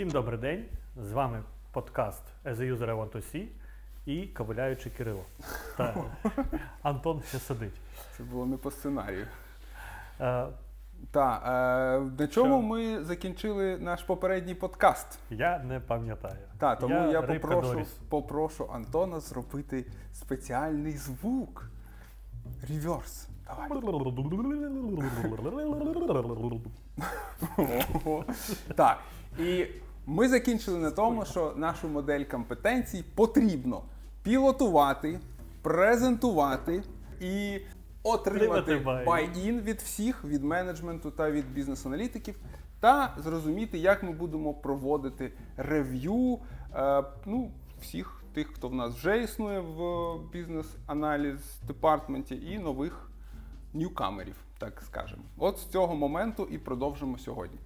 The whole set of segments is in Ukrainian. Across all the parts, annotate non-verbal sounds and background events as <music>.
Всім добрий день. З вами подкаст As a User I Want to See і ковиляючий Кирило. Та <laughs> Антон ще сидить. Це було не по сценарію. Е, Так, е, на чому Що? ми закінчили наш попередній подкаст? я не пам'ятаю. Так, тому я, рибка попрошу, Доріс. попрошу Антона зробити спеціальний звук. Реверс. Давай. <laughs> Так. І ми закінчили на тому, що нашу модель компетенцій потрібно пілотувати, презентувати і отримати buy-in від всіх, від менеджменту та від бізнес-аналітиків, та зрозуміти, як ми будемо проводити рев'ю е, ну, всіх тих, хто в нас вже існує в бізнес-аналіз департменті, і нових ньюкамерів, так скажемо. От з цього моменту і продовжимо сьогодні.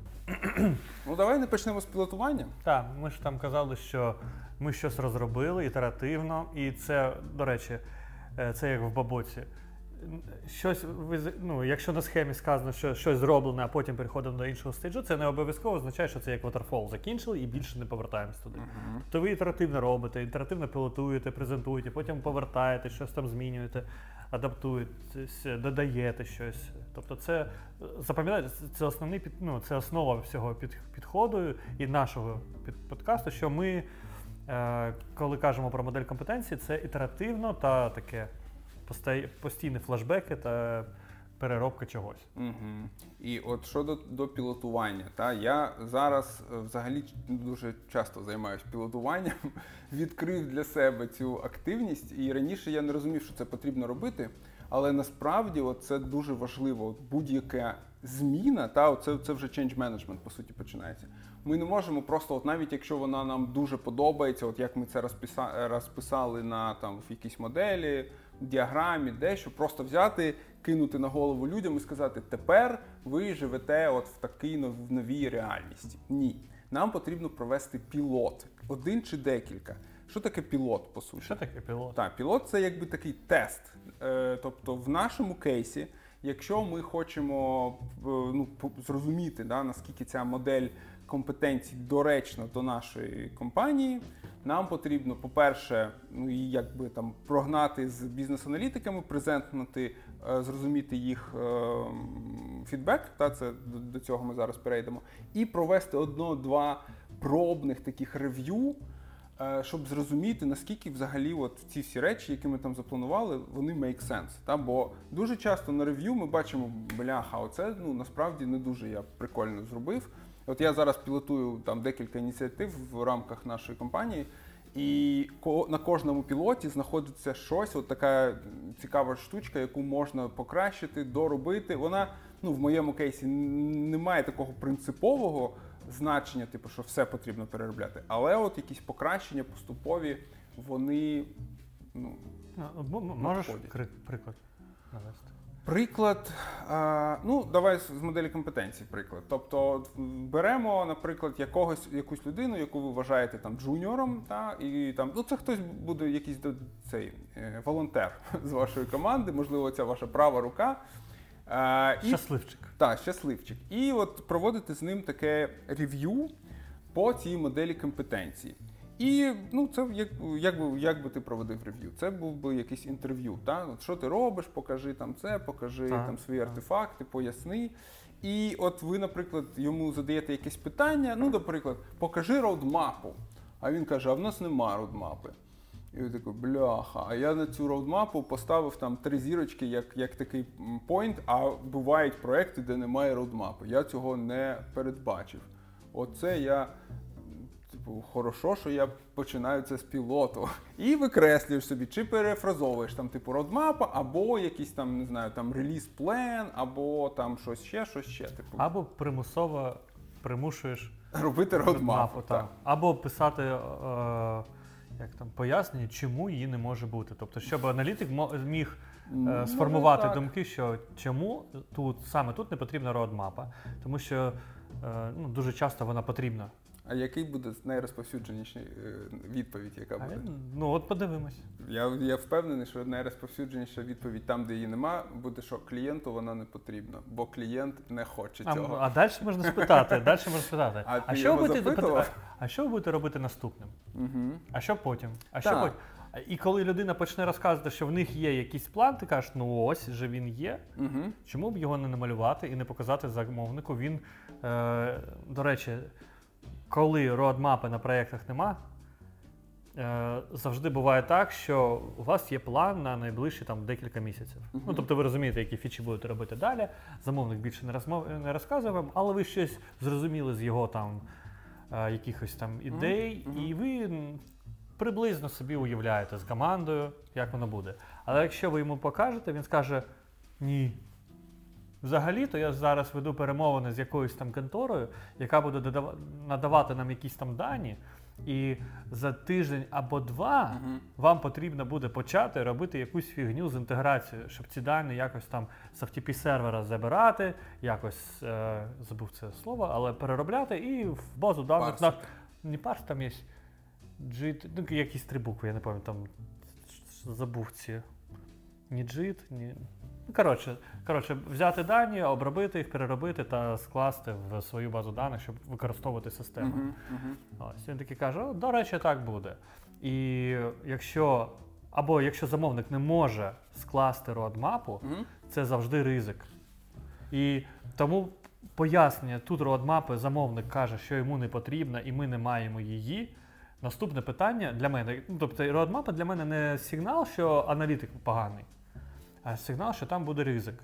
Ну, давай не почнемо з пілотування. Так, ми ж там казали, що ми щось розробили ітеративно, і це, до речі, е, це як в бабоці. Щось ну, якщо на схемі сказано, що щось зроблене, а потім переходимо до іншого стейджу, це не обов'язково означає, що це як waterfall. Закінчили і більше не повертаємось туди. То ви ітеративно робите, ітеративно пілотуєте, презентуєте, потім повертаєте, щось там змінюєте, адаптуєтесь, додаєте щось. Тобто, це запам'ятайте, це- основний під, ну, це основа всього під, підходу і нашого під, подкасту, що ми, е, коли кажемо про модель компетенції, це ітеративно та таке постійні флешбеки та переробка чогось. Угу. І от щодо до пілотування, та я зараз е, взагалі дуже часто займаюся пілотуванням, <laughs> відкрив для себе цю активність, і раніше я не розумів, що це потрібно робити. Але насправді от це дуже важливо. Будь-яка зміна, та от це, це вже change management, по суті, починається. Ми не можемо просто, от навіть якщо вона нам дуже подобається, от як ми це розписа, розписали на там в якійсь моделі, діаграмі, дещо, просто взяти, кинути на голову людям і сказати, тепер ви живете от в такій в новій реальності. Ні. Нам потрібно провести пілот, один чи декілька. Що таке пілот, по суті? Що таке пілот? Так, пілот це якби такий тест. Е, тобто, в нашому кейсі, якщо ми хочемо е, ну, зрозуміти, да, наскільки ця модель компетенцій доречна до нашої компанії, нам потрібно, по-перше, ну і якби там прогнати з бізнес-аналітиками, презентнути, зрозуміти їх е, фідбек, та це до, до цього ми зараз перейдемо, і провести одно-два пробних таких рев'ю. Е, щоб зрозуміти, наскільки взагалі от ці всі речі, які ми там запланували, вони make sense. Та? Бо дуже часто на рев'ю ми бачимо, бляха, оце ну, насправді не дуже я прикольно зробив. От я зараз пілотую там декілька ініціатив в рамках нашої компанії, і на кожному пілоті знаходиться щось, от така цікава штучка, яку можна покращити, доробити. Вона ну, в моєму кейсі н- немає такого принципового значення, типу, що все потрібно переробляти. Але от якісь покращення поступові, вони. Ну, можеш приклад навести? Приклад, ну давай з моделі компетенцій. Приклад. Тобто, беремо, наприклад, якогось якусь людину, яку ви вважаєте там джуніором, та і там ну це хтось буде якийсь цей е, волонтер <laughs> з вашої команди, можливо, це ваша права рука. І Щасливчик. Так, щасливчик. І от проводити з ним таке рев'ю по цій моделі компетенції. І ну, це як, як, би, як би ти проводив рев'ю? Це був би якесь інтерв'ю. Та? От що ти робиш, покажи там це, покажи Так, там свої так. артефакти, поясни. І от ви, наприклад, йому задаєте якесь питання, ну, наприклад, покажи роудмапу. А він каже: а в нас нема roadmap и. І я такий, бляха, а я на цю roadmap у поставив там три зірочки як, як такий point, а бувають проекти, де немає roadmap и. Я цього не передбачив. Оце я, типу, хорошо, що я починаю це з пілоту. І викреслюєш собі, чи перефразовуєш там, типу, roadmap а, або якийсь там, не знаю, там release plan, або там щось ще, щось ще. Типу, Або примусово примушуєш робити roadmap у. Мапу, так. так. Або писати е, як там, пояснення, чому її не може бути. Тобто, щоб аналітик міг е, Ну, сформувати так. думки, що чому тут саме тут не потрібна roadmap а, тому що е, ну, дуже часто вона потрібна. А який буде найрозповсюдженіший е, відповідь, яка буде? Ну от подивимось. Я, я впевнений, що найрозповсюдженіша відповідь там, де її нема, буде, що клієнту вона не потрібна, бо клієнт не хоче А, цього. а далі можна спитати. Далі можна спитати. <laughs> А ти що ви будете, а що ви будете робити наступним? Угу. А що потім? А що потім? І коли людина почне розказувати, що в них є якийсь план, ти кажеш, ну ось же він є. Угу. Чому б його не намалювати і не показати замовнику? Він, е, до речі, коли родмапи на проєктах нема, е, завжди буває так, що у вас є план на найближчі там, декілька місяців. Ну, тобто ви розумієте, які фічі будете робити далі. Замовник більше не, розмов, не розказує вам, але ви щось зрозуміли з його там е, якихось там ідей, і ви приблизно собі уявляєте з командою, як воно буде. Але якщо ви йому покажете, він скаже: ні. Взагалі-то я зараз веду перемовини з якоюсь там конторою, яка буде надавати нам якісь там дані, і за тиждень або два Угу. вам потрібно буде почати робити якусь фігню з інтеграцією, щоб ці дані якось там з FTP сервера забирати, якось е, забув це слово, але переробляти і в базу даних на не парс, там є JIT, ну якісь три букви, я не пам'ятаю, там забув ці. Ні JIT, ні. Коротше, коротше, взяти дані, обробити їх, переробити та скласти в свою базу даних, щоб використовувати систему. Угу. Угу. Ось він такий каже: до речі, так буде. І якщо або якщо замовник не може скласти родмапу, Угу. це завжди ризик. І тому пояснення тут родмапи замовник каже, що йому не потрібна, і ми не маємо її. Наступне питання для мене, ну, тобто родмапа для мене не сигнал, що аналітик поганий, сигнал, що там буде ризик.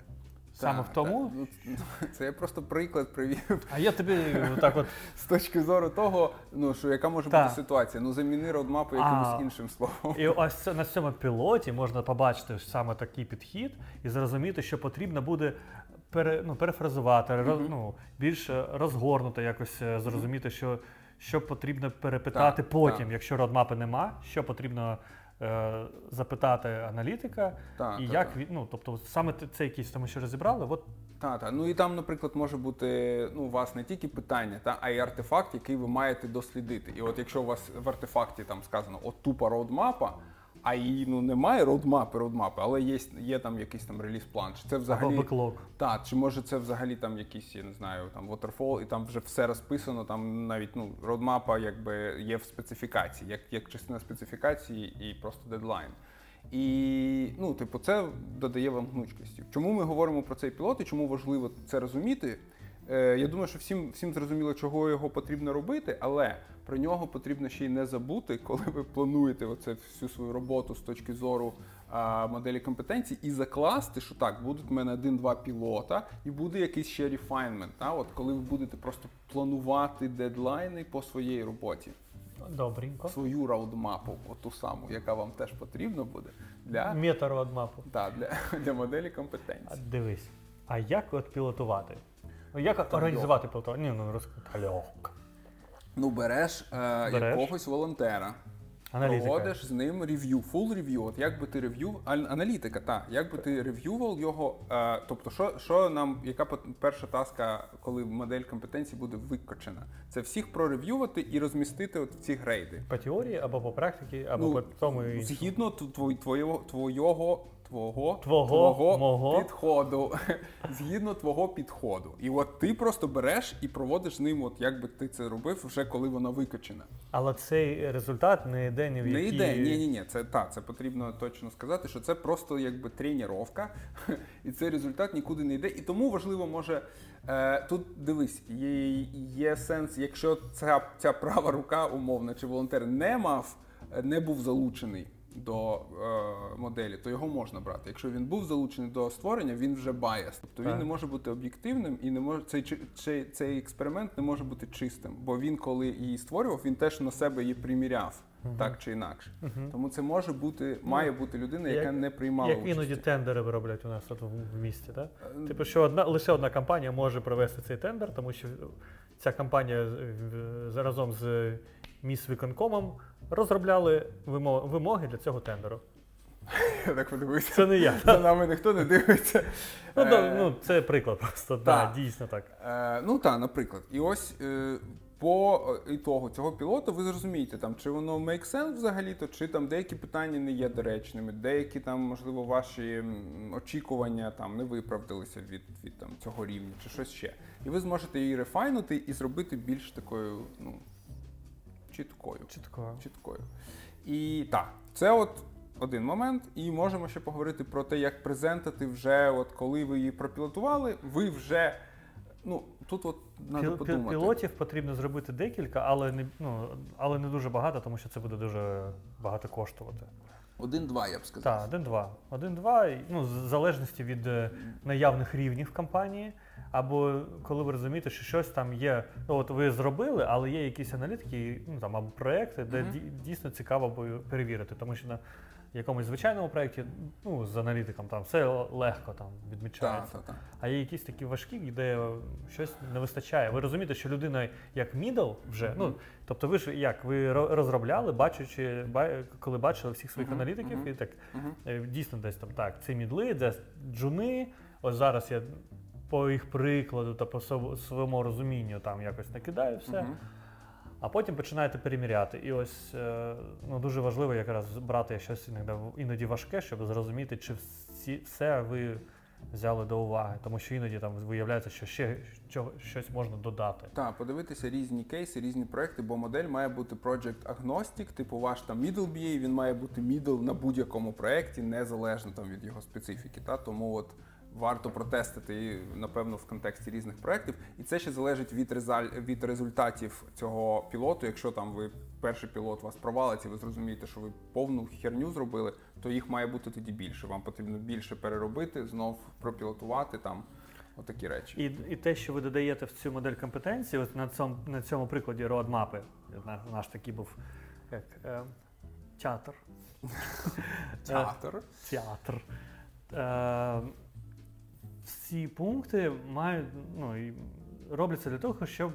Саме в тому. ну, <laughs> Це я просто приклад привів А я тобі так от <laughs> з точки зору того, ну що яка може Так. бути ситуація. Ну заміни родмапу А. якимось іншим словом. І ось це, на цьому пілоті можна побачити саме такий підхід і зрозуміти, що потрібно буде пере, ну, перефразувати, роз- Мгм. ну, більш е, розгорнуто якось е, зрозуміти, що, що потрібно перепитати Так, потім, так. якщо родмапи нема, що потрібно е, запитати аналітика, Та, і та, як так. він, ну, тобто саме це якісь тому, що розібрали, от Та, та. Ну і там, наприклад, може бути ну, у вас не тільки питання, та, а й артефакт, який ви маєте дослідити. І от якщо у вас в артефакті там сказано от тупа роудмапа, а її ну немає roadmap и, roadmap и, але є, є там якийсь там реліз-план. Чи це або взагалі backlog. Так, чи може це взагалі там якийсь, я не знаю, там waterfall, і там вже все розписано, там навіть ну, roadmap а якби є в специфікації, як, як частина специфікації і просто дедлайн. І ну, типу, це додає вам гнучкості. Чому ми говоримо про цей пілот і чому важливо це розуміти? Е, я думаю, що всім, всім зрозуміло, чого його потрібно робити, але про нього потрібно ще й не забути, коли ви плануєте оце всю свою роботу з точки зору а, моделі компетенцій, і закласти, що так, будуть в мене один-два пілота, і буде якийсь ще refinement, Та? От коли ви будете просто планувати дедлайни по своїй роботі, Добренько. свою раудмапу, оту саму, яка вам теж потрібна буде для, Мета-родмапу. та, для, <laughs> для моделі А компетенцій. дивись, а як от пілотувати? Ну, як організувати пілотування? Ні, ну розкажи. легко. Ну, береш, е, Береш. якогось волонтера, Аналітика. проводиш з ним review, full review. От як би ти review, ан- аналітика, так, як би ти рев'ював його, е, тобто, що, що нам, яка пот- перша таска, коли модель компетенцій буде викочена? Це всіх прорев'ювати і розмістити от ці грейди. По теорії або по практиці, або Ну, по тому і. Згідно тво- твоєго, твоєго, твого, Твого, мого. підходу. <laughs> Згідно твого підходу. І от ти просто береш і проводиш з ним, от як би ти це робив, вже коли вона викочена. Але цей результат не йде ні в Не які... йде, ні, ні, ні. Це так, це потрібно точно сказати, що це просто якби тренування, <laughs> і цей результат нікуди не йде. І тому важливо може. Е, тут дивись, є, є сенс, якщо ця, ця права рука, умовна, чи волонтер не мав, не був залучений до е, моделі, то його можна брати. Якщо він був залучений до створення, він вже bias. Тобто він не може бути об'єктивним і не може цей, цей, цей експеримент не може бути чистим. Бо він, коли її створював, він теж на себе її приміряв, так чи інакше. Мгм. Тому це може бути, має бути людина, яка як- не приймала Як участі. іноді тендери вироблять у нас тут в місті, так? Е, Типу, що одна лише одна компанія може провести цей тендер, тому що ця компанія разом з міськвиконкомом розробляли вимоги для цього тендеру. Я <laughs> так подивився. Це не я. За нами ніхто не дивиться. Ну, да, Е, ну це приклад просто, так. да, дійсно так. Е, ну так, наприклад. І ось е, по е, ітогу цього пілоту ви зрозумієте, там, чи воно make sense взагалі-то, чи там деякі питання не є доречними, деякі там, можливо, ваші очікування там не виправдалися від, від там, цього рівня, чи щось ще. І ви зможете її рефайнути і зробити більш такою, ну, чіткою. Чіткою. чіткою. І так, це от один момент. І можемо ще поговорити про те, як презентати вже, от коли ви її пропілотували, ви вже. Ну, тут от піл- подумати. Пілотів потрібно зробити декілька, але не, ну, але не дуже багато, тому що це буде дуже багато коштувати. Один-два, я б сказав. Так, один-два. Один-два, і, ну, в залежності від е, наявних рівнів компанії. Або коли ви розумієте, що щось там є, ну от ви зробили, але є якісь аналітики, ну там або проекти, де ді- дійсно цікаво бо- перевірити, тому що на якомусь звичайному проєкті, ну з аналітиком там все легко там Так, відмічається. так, так. А є якісь такі важкі, де щось не вистачає. Ви розумієте, що людина як middle вже, ну тобто ви ж як ви ро- розробляли, бачучи, коли бачили всіх своїх Мгм, аналітиків, мгм. і так е, дійсно десь там так, це мідли, де джуни. Ось зараз я по їх прикладу та по своєму розумінню там якось накидаю все. А потім починаєте переміряти. І ось е, ну, дуже важливо якраз брати щось іноді, іноді важке, щоб зрозуміти, чи всі, все ви взяли до уваги. Тому що іноді там виявляється, що ще чого- щось можна додати. Так, подивитися різні кейси, різні проекти, бо модель має бути project agnostic, типу ваш там middle BA, він має бути middle на будь-якому проекті, незалежно там від його специфіки. Та? Тому от варто протестити напевно, в контексті різних проєктів. І це ще залежить від, резаль- від результатів цього пілоту. Якщо там ви перший пілот вас провалиться, ви зрозумієте, що ви повну херню зробили, то їх має бути тоді більше. Вам потрібно більше переробити, знов пропілотувати там. Отакі речі. І, і те, що ви додаєте в цю модель компетенцій, от на цьому, на цьому прикладі роадмапи, наш, наш такий був як е, театр. Театр. театр. Е, всі пункти мають, ну, і робляться для того, щоб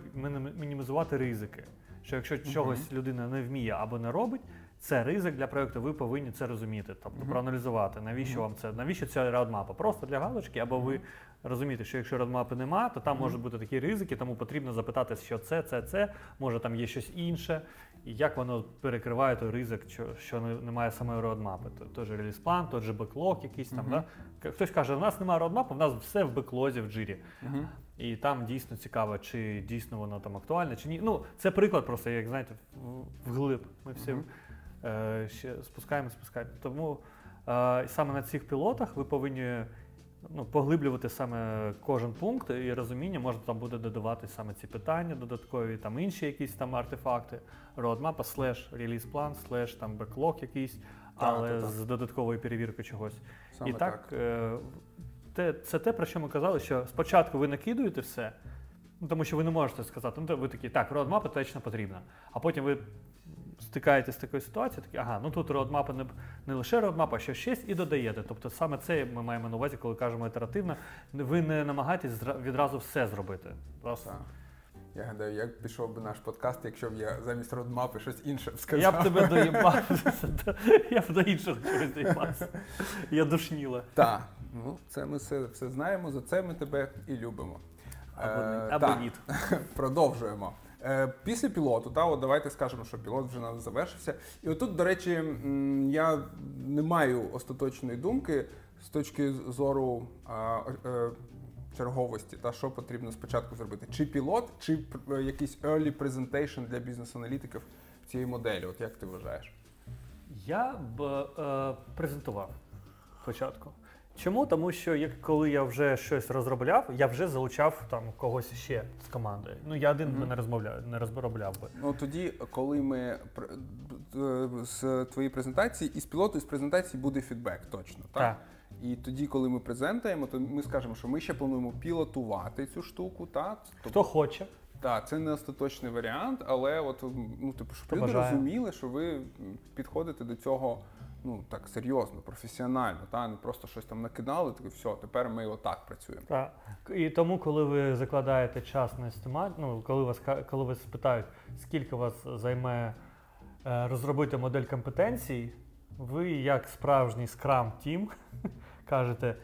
мінімізувати ризики. Що якщо чогось людина не вміє або не робить, це ризик для проєкту, ви повинні це розуміти, тобто Мгм. проаналізувати, навіщо Мгм. вам це, навіщо ця роадмапа? Просто для галочки, або ви розумієте, що якщо роадмапи нема, то там Мгм. можуть бути такі ризики, тому потрібно запитати, що це, це, це, може там є щось інше, і як воно перекриває той ризик, що, що немає самої роадмапи. То- Той же реліз-план, той же беклог якийсь там. Мгм. Да? Хтось каже, у нас немає роадмапу, в нас все в беклозі в джирі. Мгм. І там дійсно цікаво, чи дійсно воно там актуальне, чи ні. Ну, це приклад просто, як знаєте, вглиб. Ми всі Мгм. е, ще спускаємо, спускаємо. Тому е, саме на цих пілотах ви повинні ну, поглиблювати саме кожен пункт і розуміння, можна там буде додавати саме ці питання, додаткові там інші якісь там артефакти, роадмапа, слеш реліз план, слеш там беклог якийсь, але так, так. з додатковою перевіркою чогось. Саме І так, е, те, це те, про що ми казали, що спочатку ви накидуєте все, ну, тому що ви не можете сказати, ну ви такі, так, роадмапа точно потрібна. А потім ви стикаєтесь з такою ситуацією, такі, ага, ну тут роадмапа не, не лише роадмапа, а ще щось і додаєте. Тобто саме це ми маємо на увазі, коли кажемо ітеративно. Ви не намагаєтесь відразу все зробити. Просто. Я гадаю, як пішов би наш подкаст, якщо б я замість родмапи щось інше б сказав. Я б тебе доїбав. <laughs> <laughs> Я б до іншого чогось доїбався. Я душніла. Так, ну це ми все, все знаємо, за це ми тебе і любимо. Або, Е, або ні. <laughs> Продовжуємо. Е, Після пілоту, та, от давайте скажемо, що пілот вже завершився. І отут, до речі, я не маю остаточної думки з точки зору е, черговості, та що потрібно спочатку зробити. Чи пілот, чи е, якийсь early presentation для бізнес-аналітиків цієї моделі. От як ти вважаєш? Я б е, презентував спочатку. Чому? Тому що як коли я вже щось розробляв, я вже залучав там когось ще з команди. Ну я один би не розмовляв, не розробляв би. Ну тоді, коли ми е, з твоєї презентації, із пілоту, із презентації буде фідбек, точно. Так? Так. І тоді, коли ми презентуємо, то ми скажемо, що ми ще плануємо пілотувати цю штуку. Так? Хто хоче, Так, це не остаточний варіант, але от ну, типу, щоб люди розуміли, що ви підходите до цього ну так серйозно, професіонально, та не просто щось там накидали, таке все, тепер ми отак працюємо. Так. І тому, коли ви закладаєте час на естимат, ну коли вас коли вас спитають, скільки вас займе е, розробити модель компетенцій, ви як справжній скрам тім <laughs> кажете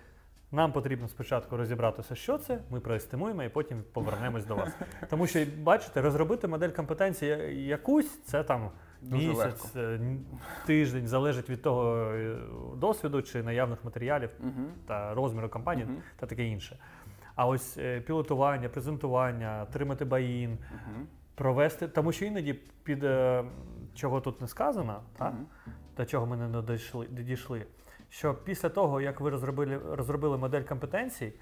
Нам потрібно спочатку розібратися, що це, ми проестимуємо і потім повернемось до вас. <laughs> Тому що, бачите, розробити модель компетенції якусь, це там Дуже місяць, е, н- тиждень, залежить від того е, досвіду чи наявних матеріалів Угу. та розміру компанії Мгм. та таке інше. А ось е, пілотування, презентування, тримати баїн, Угу. провести, тому що іноді під е, чого тут не сказано, та, до чого ми не дійшли, що після того, як ви розробили, розробили модель компетенцій, е,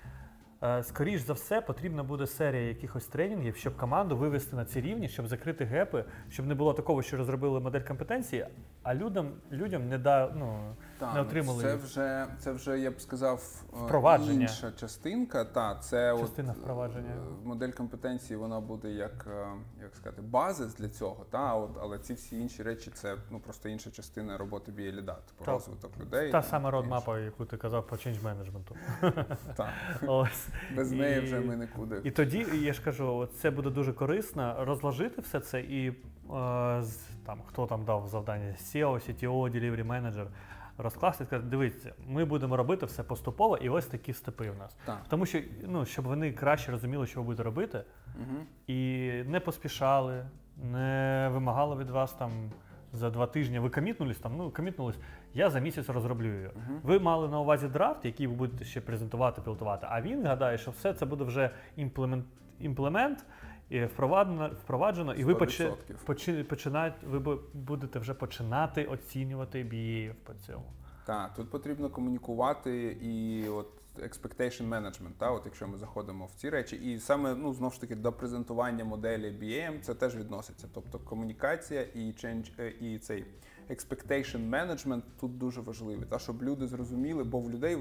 скоріш за все потрібна буде серія якихось тренінгів, щоб команду вивести на ці рівні, щоб закрити гепи, щоб не було такого, що розробили модель компетенції, а людям, людям не да, ну, Так, не отримали Це вже, це вже, я б сказав, е, Впровадження. інша частинка. Та, це Частина от, е, впровадження. Модель компетенції вона буде як, е, як сказати, базис для цього. Та, от, але ці всі інші речі це ну, просто інша частина роботи BA ліда, типу Так. розвиток людей. Та сама родмапа, яку ти казав по change менеджменту. <laughs> Так. <laughs> Ось. Без неї вже ми нікуди. І тоді, я ж кажу, це буде дуже корисно розложити все це і е, там, хто там дав завдання SEO, CTO, Delivery Manager, розкласти і сказати, дивіться, ми будемо робити все поступово, і ось такі степи в нас. Так. Тому що, ну, щоб вони краще розуміли, що ви будете робити, Угу. і не поспішали, не вимагали від вас там за два тижні. Ви комітнулись там, ну комітнулись, я за місяць розроблю її. Мгм. Ви мали на увазі драфт, який ви будете ще презентувати, пілотувати. А він гадає, що все це буде вже імплемент, імплемент і впроваджено, впроваджено і ви почи, 100%. почи, починають, ви бу- будете вже починати оцінювати BA по цьому. Так, тут потрібно комунікувати і от expectation management, та, от якщо ми заходимо в ці речі, і саме ну знову ж таки до презентування моделі BAM це теж відноситься. Тобто комунікація і change, е, і цей expectation management тут дуже важливий, та щоб люди зрозуміли, бо в людей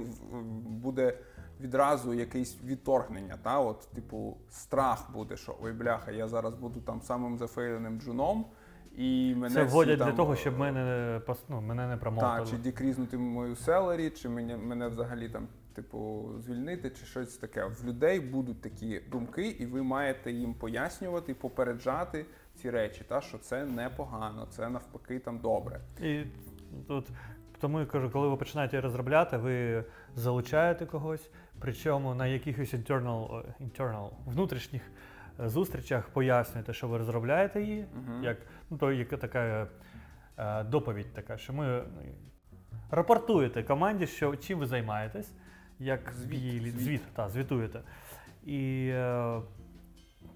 буде відразу якесь відторгнення. Та, от, типу, страх буде, що ой, бляха, я зараз буду там самим зафейленим джуном. І мене Це всі вводять для того, щоб е, мене, ну, мене не промовили. так, чи декрізнути мою селері, чи мене, мене взагалі там, типу, звільнити, чи щось таке. В людей будуть такі думки, і ви маєте їм пояснювати, попереджати ці речі, та, що це непогано, це навпаки там добре. І тут тому я кажу, коли ви починаєте розробляти, ви залучаєте когось, причому на якихось internal, е, internal внутрішніх е, зустрічах пояснюєте, що ви розробляєте її, Мгм. як ну, то яка така е, доповідь така, що ми ну, рапортуєте команді, що чим ви займаєтесь, як Звіт, її звіт. звіт, та, звітуєте. І е,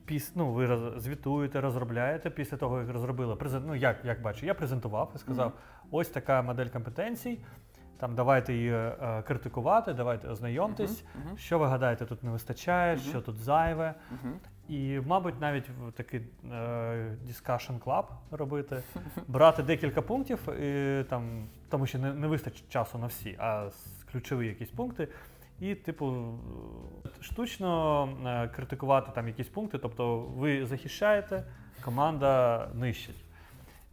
піс, ну, ви роз, звітуєте, розробляєте після того, як розробили. Презент, ну, як, як бачу, я презентував і сказав, ось така модель компетенцій. Там давайте її е, критикувати, давайте ознайомтесь. Мгм, мгм, Що ви гадаєте, тут не вистачає, Мгм. що тут зайве. мгм. І, мабуть, навіть в такий е, discussion club робити, брати декілька пунктів, і, там, тому що не, не вистачить часу на всі, а с- ключові якісь пункти. І, типу, е, штучно е, критикувати там якісь пункти, тобто ви захищаєте, команда нищить.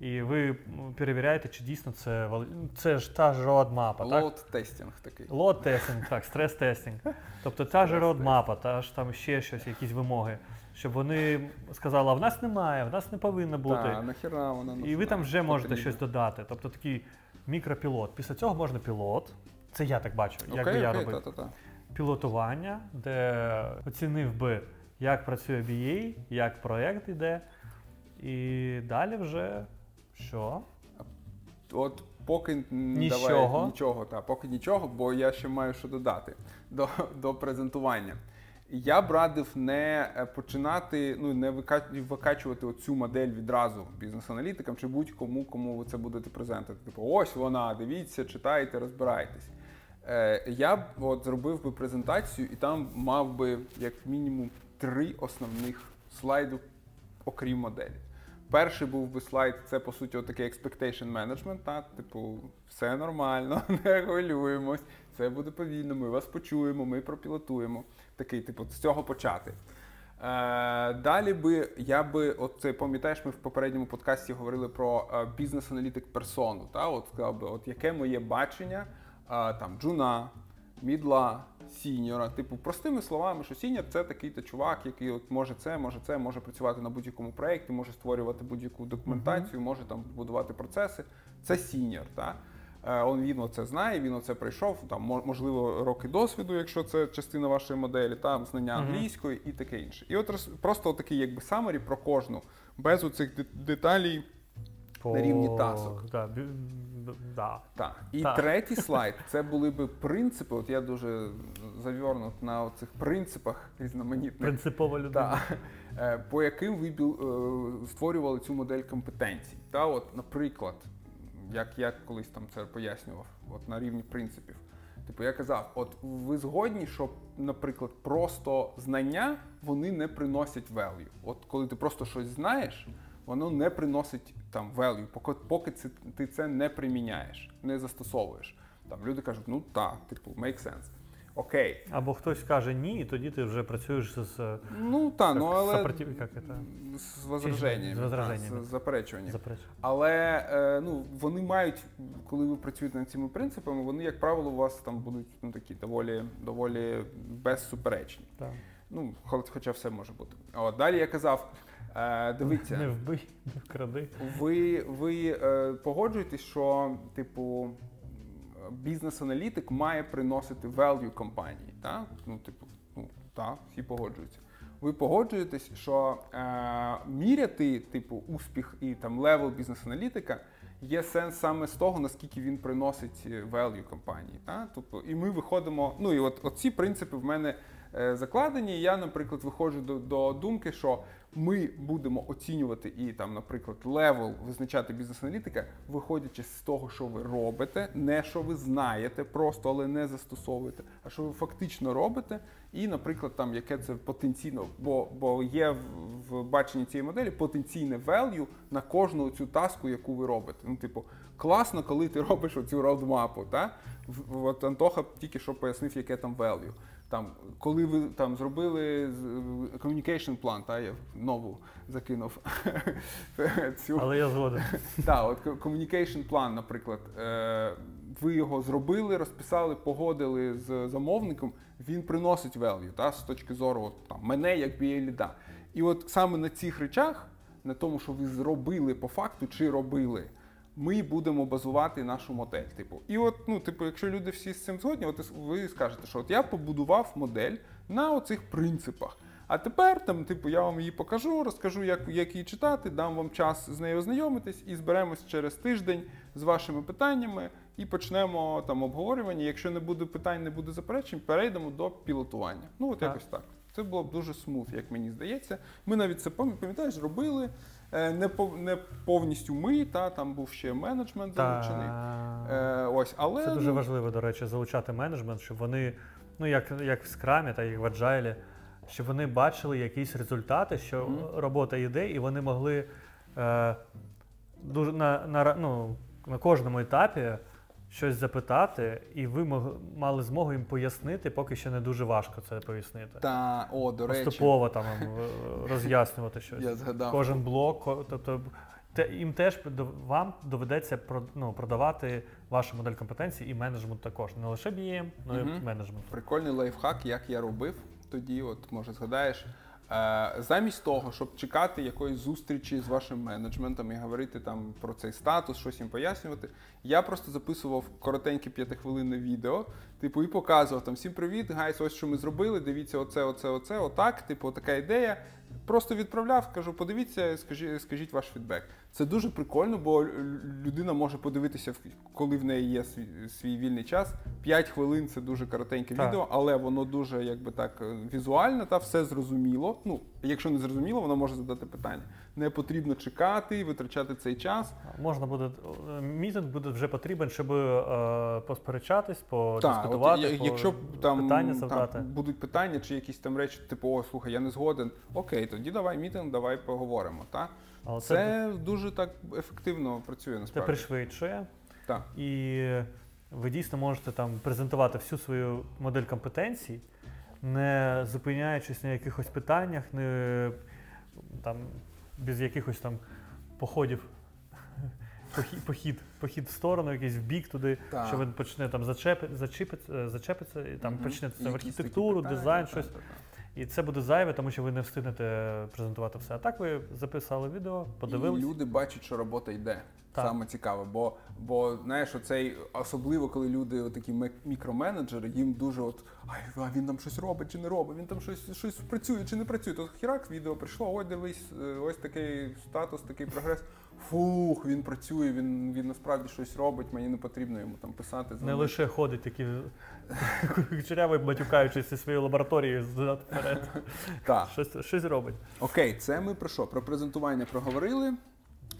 І ви перевіряєте, чи дійсно це вали- це ж та ж roadmap а, так? Load testing такий. Load testing, так, stress testing. Тобто та ж roadmap а, та ж там ще щось, якісь вимоги. Щоб вони сказали, а в нас немає, в нас не повинно бути. Та, нахіра вона І ви там вже можете щось додати. Тобто такий мікропілот. Після цього можна пілот. Це я так бачу, як би я робив. та-та-та. Пілотування, де оцінив би, як працює BA, як проєкт іде. І далі вже що? От поки Нічого. давай нічого, та, поки нічого, бо я ще маю що додати <laughs> до, до презентування. Я б радив не е, починати, ну не викачувати оцю модель відразу бізнес-аналітикам чи будь-кому, кому ви це будете презентувати. Типу, ось вона, дивіться, читайте, розбирайтесь. Е, я б от зробив би презентацію, і там мав би як мінімум три основних слайди, окрім моделі. Перший був би слайд, це по суті отакий expectation management, та, типу, все нормально, <laughs> не хвилюємось, це буде повільно, ми вас почуємо, ми пропілотуємо. Такий, типу, з цього почати. Е, далі би я би, от пам'ятаєш, ми в попередньому подкасті говорили про бізнес-аналітик персону. От сказав би, от яке моє бачення е, там джуна, мідла, сіньора. Типу, простими словами, що сіньор це такий-то чувак, який от може це, може це, може працювати на будь-якому проєкті, може створювати будь-яку документацію, може там будувати процеси. Це сіньор. Та? Е, Он він оце знає, він оце пройшов. Там можливо роки досвіду, якщо це частина вашої моделі, там знання англійської і таке інше. І от просто такий якби самері про кожну, без оцих деталей. По... На рівні тасок. Да, бі- да. Так. І Так. третій <laughs> слайд це були би принципи. От я дуже завернут на цих принципах різноманітних. Принципова людина. Так. Е, по яким ви е, створювали цю модель компетенцій. Та, от, наприклад, як я колись там це пояснював, от на рівні принципів. Типу, я казав, от ви згодні, що, наприклад, просто знання вони не приносять value. От коли ти просто щось знаєш, воно не приносить там value, поки, поки це, ти це не приміняєш, не застосовуєш. Там люди кажуть, ну так, типу, make sense. Окей. Або хтось каже ні, і тоді ти вже працюєш з Ну так, ну але сопротив... як це? з возраженнями, з возраженнями. з заперечуванням. заперечення. Але е, ну, вони мають, коли ви працюєте над цими принципами, вони, як правило, у вас там будуть ну, такі доволі, доволі безсуперечні. Так. Ну, хоча все може бути. От, далі я казав, е, Не вбий, не вкради. ви, ви е, погоджуєтесь, що, типу, бізнес-аналітик має приносити value компанії. Так? Ну, типу, ну, так, всі погоджуються. Ви погоджуєтесь, що е, міряти, типу, успіх і там level бізнес-аналітика є сенс саме з того, наскільки він приносить е, value компанії. Так? Тобто, і ми виходимо. Ну і от, от ці принципи в мене е, закладені. Я, наприклад, виходжу до, до думки, що ми будемо оцінювати і там, наприклад, level визначати бізнес-аналітика, виходячи з того, що ви робите, не що ви знаєте, просто але не застосовуєте, а що ви фактично робите, і, наприклад, там яке це потенційно, бо, бо є в, баченні цієї моделі потенційне value на кожну цю таску, яку ви робите. Ну, типу, класно, коли ти <laughs> робиш оцю roadmap у. Та? От Антоха тільки що пояснив, яке там value. Там, коли ви там зробили communication план, та я нову закинув <laughs> цю. Але я згоден. Так, от communication план, наприклад, е, ви його зробили, розписали, погодили з замовником, він приносить value, та, з точки зору от, там, мене як BA ліда. І от саме на цих речах, на тому, що ви зробили по факту чи робили, ми будемо базувати нашу модель. Типу. І от, ну, типу, якщо люди всі з цим згодні, от ви скажете, що от я побудував модель на оцих принципах. А тепер там, типу, я вам її покажу, розкажу, як, як її читати, дам вам час з нею ознайомитись і зберемось через тиждень з вашими питаннями і почнемо там обговорювання. Якщо не буде питань, не буде заперечень, перейдемо до пілотування. Ну, от Так. якось так. Це було б дуже смуth, як мені здається. Ми навіть це пам- пам'ятаєш, робили. Е, Не, не повністю ми, та там був ще менеджмент залучений. Та... Е, ось, але Це дуже ну, важливо, до речі, залучати менеджмент, щоб вони, ну як, як в скрамі, так і в Agile, щоб вони бачили якісь результати, що Мгм. робота йде, і вони могли е, дуже на, на, ну, на кожному етапі щось запитати, і ви мог, мали змогу їм пояснити, поки що не дуже важко це пояснити. та о, до речі, Поступово там е, роз'яснювати щось. я згадав. Кожен блок, ко- тобто те, їм теж до- вам доведеться про- ну, продавати вашу модель компетенцій і менеджмент також. Не лише BA м, але й Мгм. менеджмент. Прикольний лайфхак, як я робив тоді, от може згадаєш. Е, замість того, щоб чекати якоїсь зустрічі з вашим менеджментом і говорити там про цей статус, щось їм пояснювати, я просто записував коротеньке п'ятихвилинне відео, типу, і показував там всім привіт, guys, ось що ми зробили. Дивіться, оце, оце, оце, отак. Типу, така ідея. Просто відправляв, кажу, подивіться, скажіть, скажіть ваш фідбек. Це дуже прикольно, бо людина може подивитися, коли в неї є свій, свій вільний час. 5 хвилин це дуже коротеньке Так. відео, але воно дуже якби так е, візуально та все зрозуміло. Ну, якщо не зрозуміло, воно може задати питання. Не потрібно чекати, витрачати цей час. Можна буде е, мітинг буде вже потрібен, щоб е, посперечатись, Так, от, я- по- якщо там, питання там будуть питання чи якісь там речі, типу, о, слухай, я не згоден. Окей, тоді давай мітинг, давай поговоримо. Та? Але це, Це дуже так ефективно працює це пришвидшує. Так. І ви дійсно можете там презентувати всю свою модель компетенцій, не зупиняючись на якихось питаннях, не там без якихось там походів. <laughs> Похід, похід, в сторону, якийсь в бік туди, Так. що він почне там зачепи, зачепиться, зачепиться і там Мгм. почнеться в Якісь такі архітектуру, питання, дизайн, так, щось. так, так. І це буде зайве, тому що ви не встигнете презентувати все. А так ви записали відео, подивилися. І люди бачать, що робота йде. Так. Саме цікаве, бо, бо знаєш, оцей, особливо коли люди такі мікроменеджери, їм дуже от ай, а він там щось робить чи не робить, він там щось, щось працює чи не працює. То хірак відео прийшло, ой, дивись, е, ось такий статус, такий прогрес. Фух, він працює, він, він насправді щось робить, мені не потрібно йому там писати. Не лише ходить такі <laughs> кучерявий, матюкаючись зі своєї лабораторії зад вперед. Так. Щось, щось робить. Окей, це ми про що? Про презентування проговорили.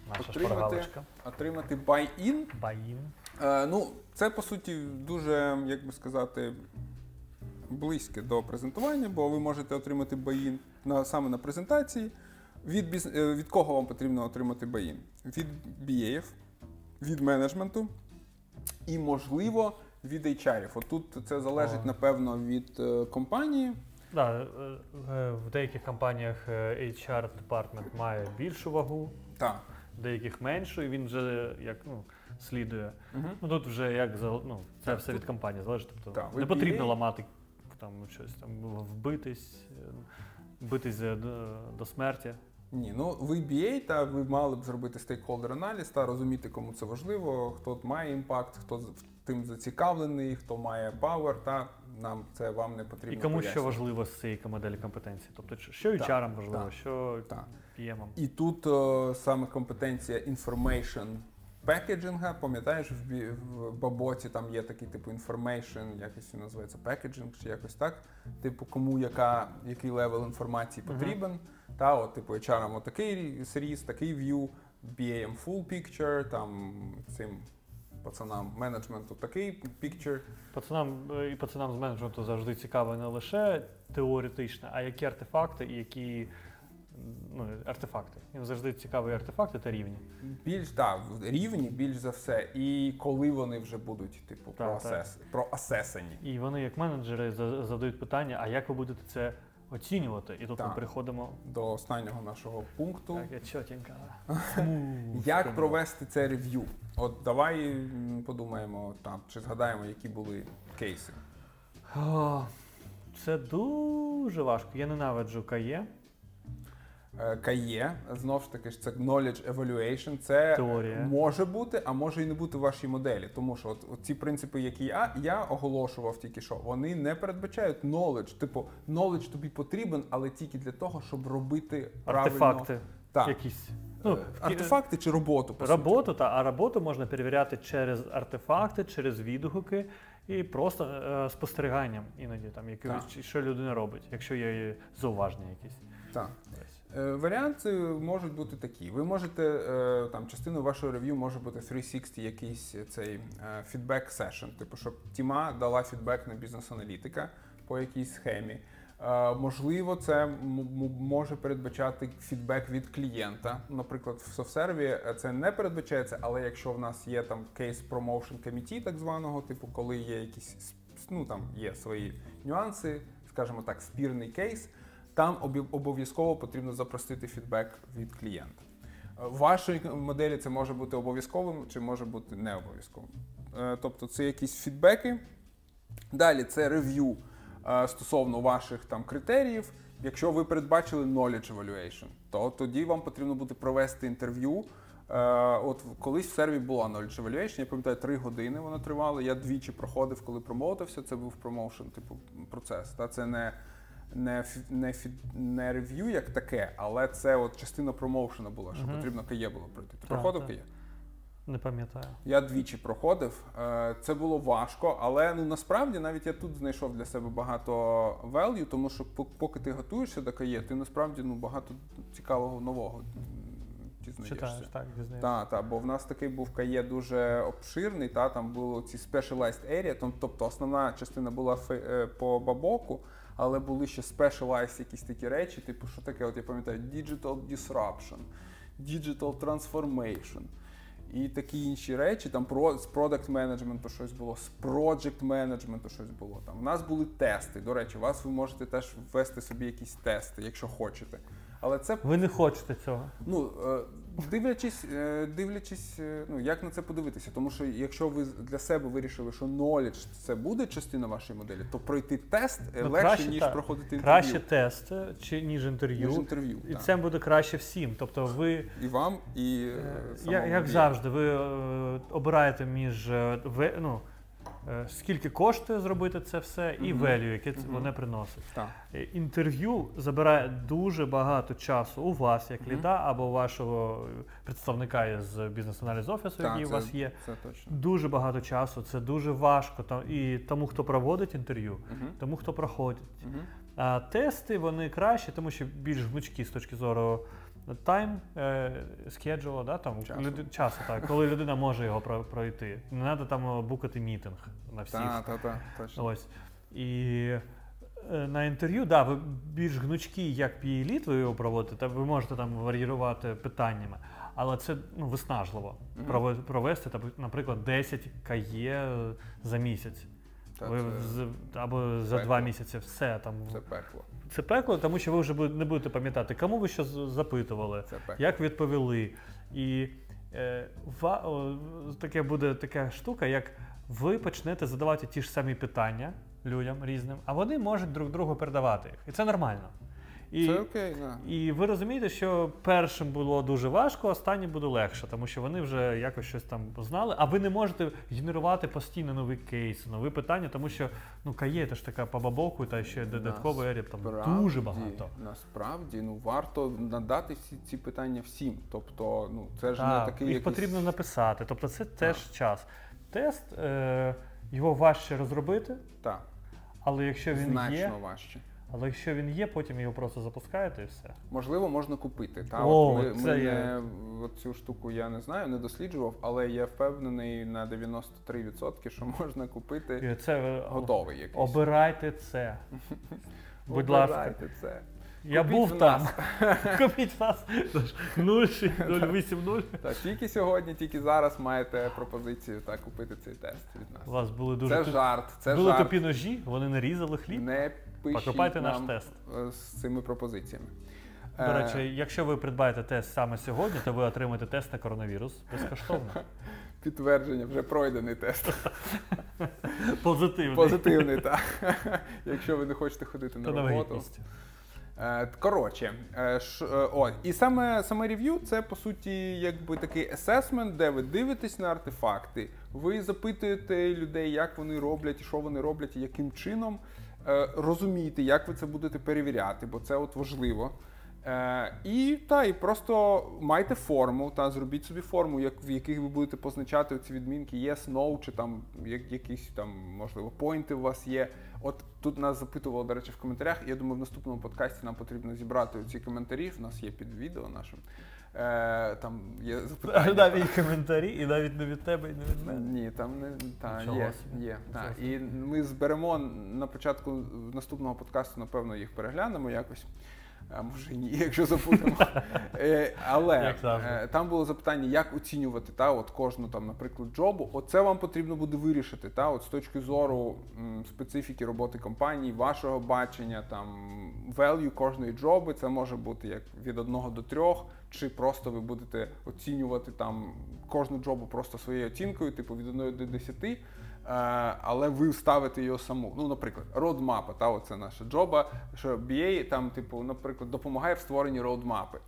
Наша Отримати. Отримати buy-in. Баїн. Е, ну, це по суті дуже, як би сказати, близьке до презентування, бо ви можете отримати баїн на, саме на презентації. Від, біз- е, від кого вам потрібно отримати баїн? Від BA, від менеджменту і, можливо, від HR. От тут це залежить, напевно, від е, компанії. Да, е, е, в деяких компаніях HR department має більшу вагу, Так. в деяких меншу, і він вже як ну, слідує. Угу. Ну тут вже як ну, це все від компанії залежить. Тобто Так, не потрібно MBA ламати там щось там вбитись, битись до смерті. Ні, ну ви є BA, та ви мали б зробити stakeholder аналіз та розуміти, кому це важливо, хто має impact, хто тим зацікавлений, хто має power, та нам це вам не потрібно. І кому що важливо з цієї моделі компетенції. Тобто, що- що HR ам HR важливо, та, що та. PM. І тут о, саме компетенція information packaging а. Пам'ятаєш, в, бі- в BABOK і там є такий типу information, якось він називається packaging чи якось так. Типу, кому яка, який level інформації потрібен. Та, от, типу, HR отакий серіс, такий view, BA м full picture, там цим пацанам менеджменту такий picture. Пацанам е, і пацанам з менеджменту завжди цікаво не лише теоретично, а які артефакти і які ну, артефакти. Їм завжди цікаві артефакти та рівні. Більш так, рівні, більш за все, і коли вони вже будуть, типу, Так, проасес, проасесані. І вони, як менеджери, за- задають питання: а як ви будете це оцінювати? І тут Так. ми переходимо. До останнього нашого пункту. Так, я чотенько. <laughs> Як провести це рев'ю? От давай м, подумаємо там, чи згадаємо, які були кейси. О, Це дуже важко. Я ненавиджу КАЄ. Е, КАЄ, знову ж таки, ж це knowledge evaluation, це Теорія. може бути, а може і не бути в вашій моделі. Тому що от, от ці принципи, які я, я оголошував тільки що, вони не передбачають knowledge. Типу, knowledge тобі потрібен, але тільки для того, щоб робити правильно Артефакти Так. якісь. Ну, Ну, артефакти чи роботу. По суті. Роботу, та, а роботу можна перевіряти через артефакти, через відгуки і просто е, спостеріганням іноді, там, які, що людина робить, якщо є зауваження якісь. Так. Е, Варіанти можуть бути такі. Ви можете е, там частину вашого рев'ю може бути 360 якийсь цей фідбек сешн, типу, щоб тіма дала фідбек на бізнес-аналітика по якійсь схемі. Е, Можливо, це може передбачати фідбек від клієнта. Наприклад, в софсерві е, це не передбачається, але якщо в нас є там кейс promotion committee, так званого, типу, коли є якісь ну там є свої нюанси, скажімо так, спірний кейс, там обов'язково потрібно запросити фідбек від клієнта. Е, В вашій моделі це може бути обов'язковим чи може бути не обов'язковим. Е, Тобто це якісь фідбеки. Далі це рев'ю е, стосовно ваших там критеріїв. Якщо ви передбачили knowledge evaluation, то тоді вам потрібно буде провести інтерв'ю. От колись в серві була knowledge evaluation, я пам'ятаю, три години вона тривала. Я двічі проходив, коли промоутився. Це був промоушен, типу процес. Та це не, не, не, не рев'ю як таке, але це от частина промоушена була, що Мгм. потрібно КЕ було пройти. Ти Так, проходив. КЕ? Не пам'ятаю. Я двічі проходив. Е, Це було важко, але ну насправді навіть я тут знайшов для себе багато value, тому що пок- поки ти готуєшся до КАЄ, ти насправді ну багато цікавого нового дізнаєшся. Читаєш, так, дізнаєшся. Так, так, бо в нас такий був КАЄ дуже обширний, та там були ці specialized area, тобто основна частина була е, по бабоку, але були ще specialized якісь такі речі, типу, що таке, от я пам'ятаю, digital disruption, digital transformation. І такі інші речі, там про з продакт менеджменту щось було, з project менеджменту щось було. Там у нас були тести. До речі, у вас ви можете теж ввести собі якісь тести, якщо хочете. Але це Ви не хочете цього. ну е, Дивлячись, е, дивлячись, е, ну як на це подивитися, тому що якщо ви для себе вирішили, що knowledge це буде частина вашої моделі, то пройти тест е, Ну, легше, краще ніж так. проходити інтерв'ю. Краще тест, чи ніж інтерв'ю. ніж інтерв'ю. І так. це буде краще всім. Тобто ви, І вам, і е, е, як, завжди, ви обираєте між ну, скільки коштує зробити це все, і Мгм. value, яке це Мгм. воно приносить. Так. Е, Інтерв'ю забирає дуже багато часу у вас, як Мгм. ліда, або у вашого представника із бізнес-аналіз офісу, який у вас є. Це точно. Дуже багато часу, це дуже важко. Там, і тому, хто проводить інтерв'ю, Мгм. тому, хто проходить. Мгм. А тести вони кращі, тому що більш гнучкі з точки зору тайм schedule, да, там, Часу. люди, часу так, коли людина може його пройти. Не треба там е, букати мітинг на всіх. Так, так, так, точно. Ось. І е, на інтерв'ю, да, ви більш гнучкі, як піеліт, ви його проводите, ви можете там варіювати питаннями. Але це ну, виснажливо. Прове- провести, наприклад, 10 КЄ за місяць. Та ви це- з- або за пекло. два місяці все там. Це пекло. Це пекло, тому що ви вже бу- не будете пам'ятати, кому ви що з- запитували, Це пекло. як відповіли. І е, ва, о, таке буде така штука, як ви почнете задавати ті ж самі питання людям різним, а вони можуть друг другу передавати їх. І це нормально. І, Це окей, да. і ви розумієте, що першим було дуже важко, останнім буде легше, тому що вони вже якось щось там знали, а ви не можете генерувати постійно нові кейси, нові питання, тому що ну кає це ж така по бабоку, та ще додатковий еріб там дуже багато. Насправді, ну варто надати всі ці питання всім. Тобто, ну це ж не такий їх якийсь... потрібно написати. Тобто це теж час. Тест е, його важче розробити, Так, але якщо він значно є, важче. Але якщо він є, потім його просто запускаєте і все. Можливо, можна купити. Та О, от ми, це ми я- не от цю штуку я не знаю, не досліджував, але я впевнений на 93%, що можна купити І це е, готовий якийсь. обирайте це. <laughs> Будь ласка. Обирайте це. Я Купіть був в там. нас. <laughs> Купіть нас 080. <laughs> Та тільки сьогодні, тільки зараз маєте пропозицію та купити цей тест від нас. У вас були дуже Це жарт, це були жарт. тупі ножі, вони нарізали хліб. Не пишіть Покупайте наш нам тест. е, з цими пропозиціями. До Е, речі, якщо ви придбаєте тест саме сьогодні, то ви отримаєте тест на коронавірус безкоштовно. <laughs> підтвердження, вже пройдений тест. <laughs> Позитивний. Позитивний, так. <laughs> Якщо ви не хочете ходити на на роботу. Е, Коротше, о, і саме, саме рев'ю це по суті якби такий асесмент, де ви дивитесь на артефакти, ви запитуєте людей, як вони роблять, що вони роблять, і яким чином. Е, Розумієте, як ви це будете перевіряти, бо це от важливо. Е, і та, і просто майте форму, та зробіть собі форму, як, в яких ви будете позначати ці відмінки yes, no, чи там як, якісь там, можливо, поінти у вас є. От тут нас запитували, до речі, в коментарях. Я думаю, в наступному подкасті нам потрібно зібрати ці коментарі. В нас є під відео нашим. Е, там є запитання. Навіть коментарі, і навіть не від тебе, і не від мене. Ні, там не та, Нічого є. собі. є та. Нічого І ми зберемо на початку наступного подкасту, напевно, їх переглянемо якось. А може ні, якщо забудемо. <laughs> Е, Але е, там було запитання, як оцінювати та, от кожну, там, наприклад, джобу. Оце вам потрібно буде вирішити. Та, от з точки зору м, специфіки роботи компанії, вашого бачення, там, value кожної джоби. Це може бути як від одного до трьох, чи просто ви будете оцінювати там кожну джобу просто своєю оцінкою, типу від 1 до 10. Е, але ви ставите його саму. Ну, наприклад, roadmap а, та оце наша джоба, що BA там, типу, наприклад, допомагає в створенні roadmap и.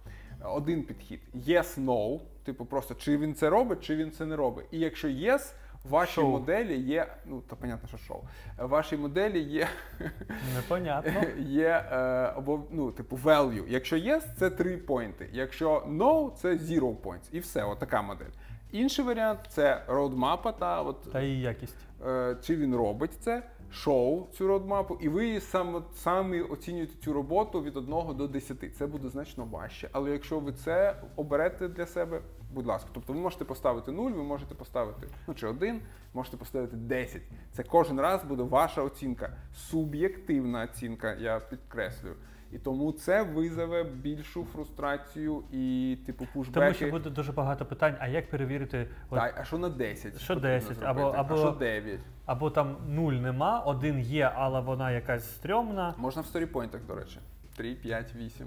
Один підхід: yes, no, типу, просто чи він це робить, чи він це не робить. І якщо yes, в вашій Шоу. моделі є, ну то понятно, що шоу. В вашій моделі є <laughs> Непонятно. <laughs> є е, або ну, типу value. Якщо yes, це 3 поінти. Якщо no, це zero points. І все, отака модель. Інший варіант це роудмапа, та от Та і якість. е, чи він робить це, шоу цю родмапу, і ви саме, самі оцінюєте цю роботу від 1 до 10. Це буде значно важче. Але якщо ви це оберете для себе, будь ласка, тобто ви можете поставити 0, ви можете поставити ну, чи 1, можете поставити 10. Це кожен раз буде ваша оцінка. Суб'єктивна оцінка, я підкреслюю. І тому це визове більшу фрустрацію і типу пушбеки. Тому що буде дуже багато питань, а як перевірити, от, Так, а що на 10? Що потрібно 10? Або- або- А що 9? або там нуль нема, один є, але вона якась стрьомна. Можна в сторіпойнтах, до речі. 3, 5, 8.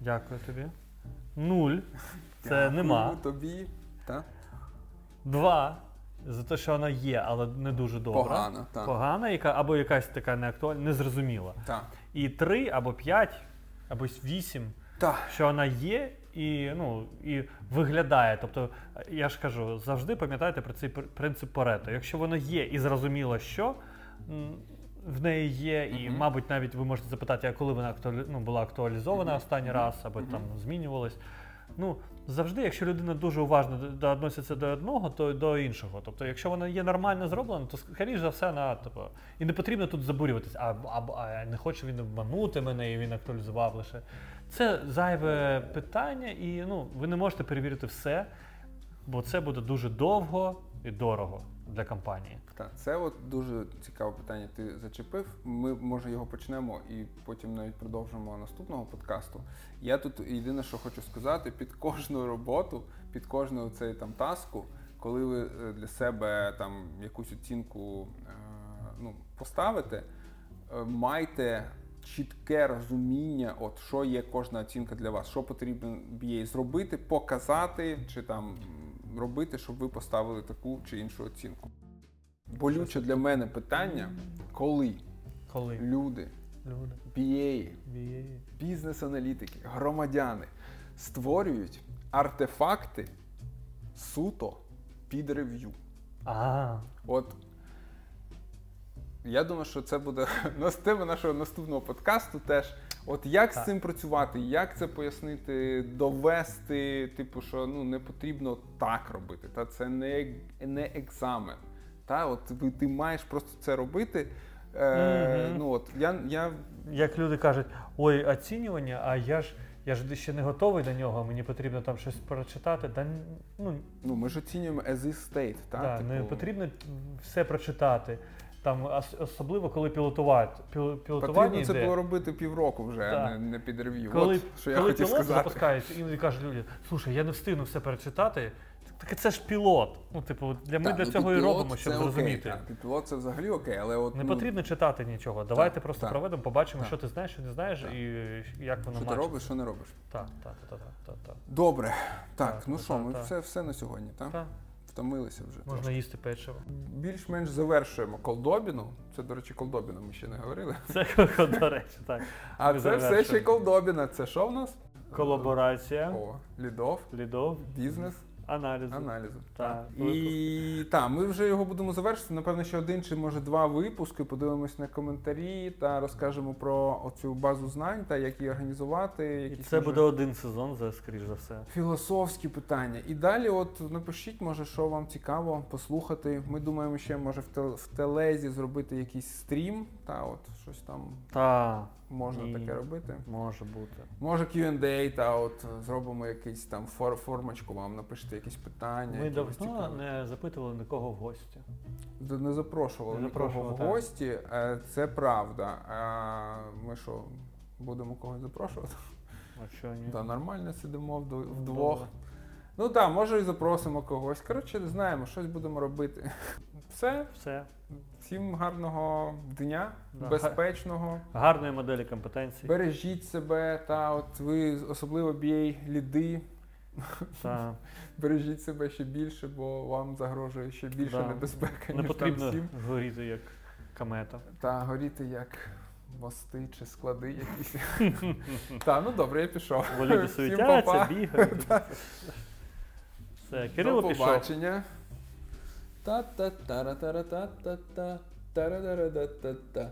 Дякую тобі. Нуль. Це Дякую нема. тобі. Та? Два. За те, що вона є, але не дуже добра. Погана, так. Погана, яка, або якась така неактуальна, незрозуміла. Так. І три, або п'ять, або вісім, Так. що вона є і, ну, і виглядає. Тобто, я ж кажу, завжди пам'ятайте про цей принцип Парето. Якщо воно є і зрозуміло, що в неї є, і, Мгм. мабуть, навіть ви можете запитати, а коли вона актуалі... ну, була актуалізована Мгм. останній Мгм. раз, або там змінювалась. Ну, завжди, якщо людина дуже уважно відноситься до одного, то до іншого. Тобто, якщо вона є нормально зроблена, то скоріш за все вона, типу, і не потрібно тут забурюватися, а, а, а не хоче він обманути мене, і він актуалізував лише. Це зайве питання, і ну, ви не можете перевірити все, бо це буде дуже довго і дорого для компанії. Так, це от дуже цікаве питання. Ти зачепив. Ми може його почнемо і потім навіть продовжимо наступного подкасту. Я тут єдине, що хочу сказати, під кожну роботу, під кожну цей там таску, коли ви е, для себе там якусь оцінку е, ну, поставите, е, майте чітке розуміння, от що є кожна оцінка для вас, що потрібно BA зробити, показати чи там робити, щоб ви поставили таку чи іншу оцінку. Болюче для мене питання, коли Коли люди, люди BA, бізнес-аналітики, громадяни створюють артефакти суто під рев'ю. А, От я думаю, що це буде <laughs> тема нашого наступного подкасту теж. От як Так. з цим працювати, як це пояснити, довести, типу, що ну не потрібно так робити. Та це не, не екзамен. Та, от ти маєш просто це робити. Е, Мгм. ну от я, я як люди кажуть, ой, оцінювання, а я ж я ж ще не готовий до нього, мені потрібно там щось прочитати. Та ну, ну ми ж оцінюємо as is state, та, да, типу, не потрібно все прочитати. Там особливо коли пілотувати. Піл, пілотування Потрібно це було робити півроку вже, а не, не під рев'ю. Коли, От що я хотів пілот сказати. запускається, іноді кажуть люди, слушай, я не встигну все перечитати. Так це ж пілот. Ну, типу, для ми Так, для ну, цього і робимо, щоб це зрозуміти. Так, підпілот це взагалі окей, але от Не ну, потрібно читати нічого. Давайте просто так. проведемо, побачимо, Так. що ти знаєш, що не знаєш, Так. і як воно що ти робиш, що не робиш. Так, так, так, так, так, так. Добре, так, Так, ну ну, що, так, ми так. все, все на сьогодні, так? Так, Втомилися вже. можна трошки. їсти печиво. Більш-менш завершуємо колдобіну. Це, до речі, колдобіна ми ще не говорили. <laughs> Це до речі, так. А Ми це все завершуємо. ще колдобіна. Це що в нас? Колаборація, О, лідов, лідов, бізнес, аналіз. аналізу. Так. І так, ми вже його будемо завершити. Напевно, ще один чи може два випуски. Подивимось на коментарі та розкажемо про оцю базу знань та як її організувати. І це може, буде один сезон, за скоріш за все. Філософські питання. І далі, от напишіть, може, що вам цікаво послухати. Ми думаємо, ще може в, тел- телезі зробити якийсь стрім, та от щось там Та, можна Ні. таке робити. може бути. Може Q&A, та от зробимо якийсь там фор- формочку, вам напишете якісь питання. Ми давно цікавлять. не запитували нікого в гості. Не запрошували Не нікого запрошували, в гості, е, це правда. Ми що, будемо когось запрошувати? А що ні? Та нормально сидимо вдвох. Добре. Ну так, може і запросимо когось. Коротше, не знаємо, щось будемо робити. <laughs> Все, Все. всім гарного дня, Да. безпечного. Гарної моделі компетенцій. Бережіть себе, та от ви особливо BA ліди. Та, <laughs> Бережіть себе ще більше, бо вам загрожує ще більше Да. небезпека, не ніж потрібно там всім. горіти як комета. Та горіти як мости чи склади якісь. <laughs> Та, ну добре, я пішов. Воліди Всім суетяться, па-па. бігають. Все, Кирило До пішов. побачення. Та-та-та-ра-та-ра-та-та-та. Та-ра-ра-ра-та-та-та.